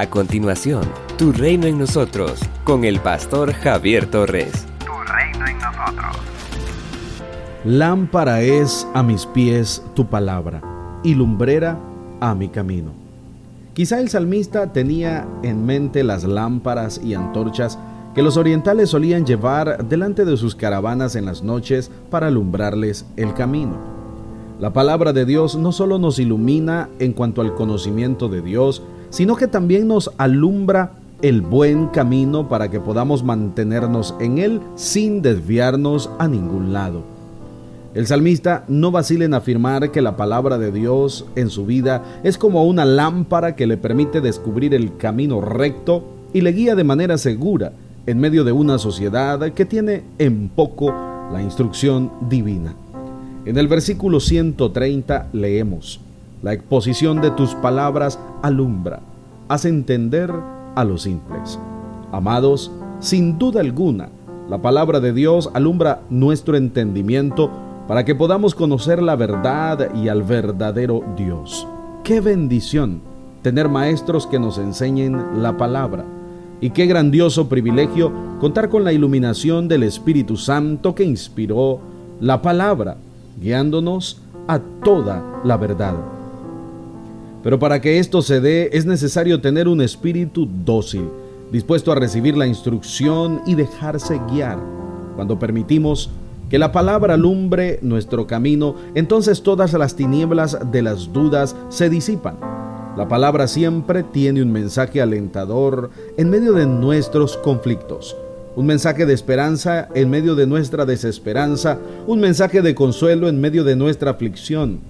A continuación, Tu Reino en Nosotros, con el pastor Javier Torres. Tu reino en nosotros. Lámpara es a mis pies tu palabra y lumbrera a mi camino. Quizá el salmista tenía en mente las lámparas y antorchas que los orientales solían llevar delante de sus caravanas en las noches para alumbrarles el camino. La palabra de Dios no solo nos ilumina en cuanto al conocimiento de Dios, sino que también nos alumbra el buen camino para que podamos mantenernos en él sin desviarnos a ningún lado. El salmista no vacila en afirmar que la palabra de Dios en su vida es como una lámpara que le permite descubrir el camino recto y le guía de manera segura en medio de una sociedad que tiene en poco la instrucción divina. En el versículo 130 leemos, la exposición de tus palabras alumbra, hace entender a los simples. Amados, sin duda alguna, la palabra de Dios alumbra nuestro entendimiento para que podamos conocer la verdad y al verdadero Dios. Qué bendición tener maestros que nos enseñen la palabra. Y qué grandioso privilegio contar con la iluminación del Espíritu Santo que inspiró la palabra, guiándonos a toda la verdad. Pero para que esto se dé es necesario tener un espíritu dócil, dispuesto a recibir la instrucción y dejarse guiar. Cuando permitimos que la palabra alumbre nuestro camino, entonces todas las tinieblas de las dudas se disipan. La palabra siempre tiene un mensaje alentador en medio de nuestros conflictos, un mensaje de esperanza en medio de nuestra desesperanza, un mensaje de consuelo en medio de nuestra aflicción.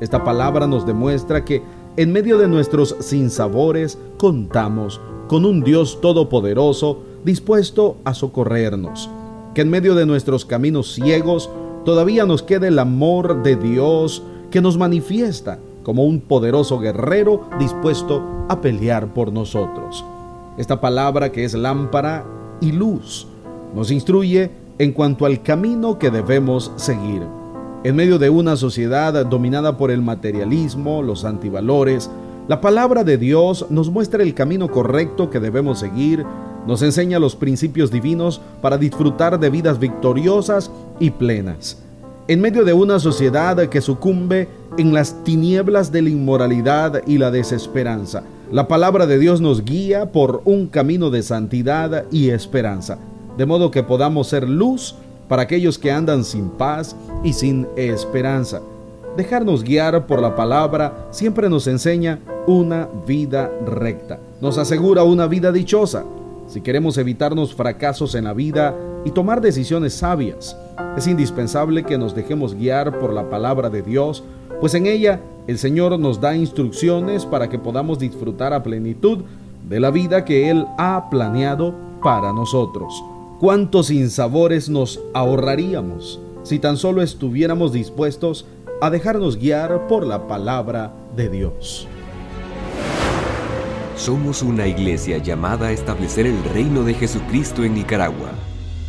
Esta palabra nos demuestra que en medio de nuestros sinsabores contamos con un Dios todopoderoso dispuesto a socorrernos. Que en medio de nuestros caminos ciegos todavía nos quede el amor de Dios que nos manifiesta como un poderoso guerrero dispuesto a pelear por nosotros. Esta palabra que es lámpara y luz nos instruye en cuanto al camino que debemos seguir. En medio de una sociedad dominada por el materialismo, los antivalores, la palabra de Dios nos muestra el camino correcto que debemos seguir, nos enseña los principios divinos para disfrutar de vidas victoriosas y plenas. En medio de una sociedad que sucumbe en las tinieblas de la inmoralidad y la desesperanza, la palabra de Dios nos guía por un camino de santidad y esperanza, de modo que podamos ser luz para aquellos que andan sin paz y sin esperanza. Dejarnos guiar por la palabra siempre nos enseña una vida recta, nos asegura una vida dichosa. Si queremos evitarnos fracasos en la vida y tomar decisiones sabias, es indispensable que nos dejemos guiar por la palabra de Dios, pues en ella el Señor nos da instrucciones para que podamos disfrutar a plenitud de la vida que Él ha planeado para nosotros. ¿Cuántos sinsabores nos ahorraríamos si tan solo estuviéramos dispuestos a dejarnos guiar por la palabra de Dios? Somos una iglesia llamada a establecer el reino de Jesucristo en Nicaragua.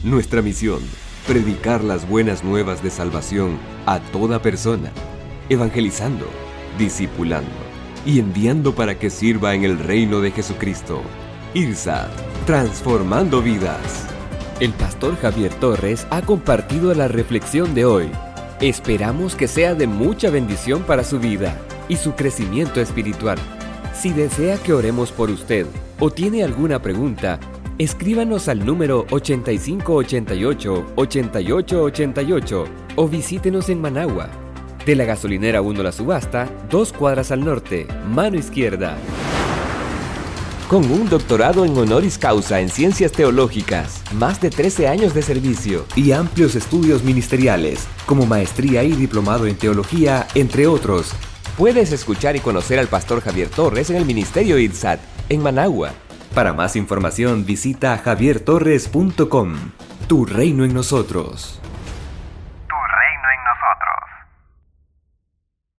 Nuestra misión, predicar las buenas nuevas de salvación a toda persona, evangelizando, discipulando y enviando para que sirva en el reino de Jesucristo. IRSA, transformando vidas. El pastor Javier Torres ha compartido la reflexión de hoy. Esperamos que sea de mucha bendición para su vida y su crecimiento espiritual. Si desea que oremos por usted o tiene alguna pregunta, escríbanos al número 8588-8888 o visítenos en Managua. De la gasolinera 1 La Subasta, dos cuadras al norte, mano izquierda con un doctorado en honoris causa en ciencias teológicas, más de 13 años de servicio y amplios estudios ministeriales, como maestría y diplomado en teología, entre otros. Puedes escuchar y conocer al pastor Javier Torres en el Ministerio IDSAT, en Managua. Para más información visita javiertorres.com. Tu reino en nosotros.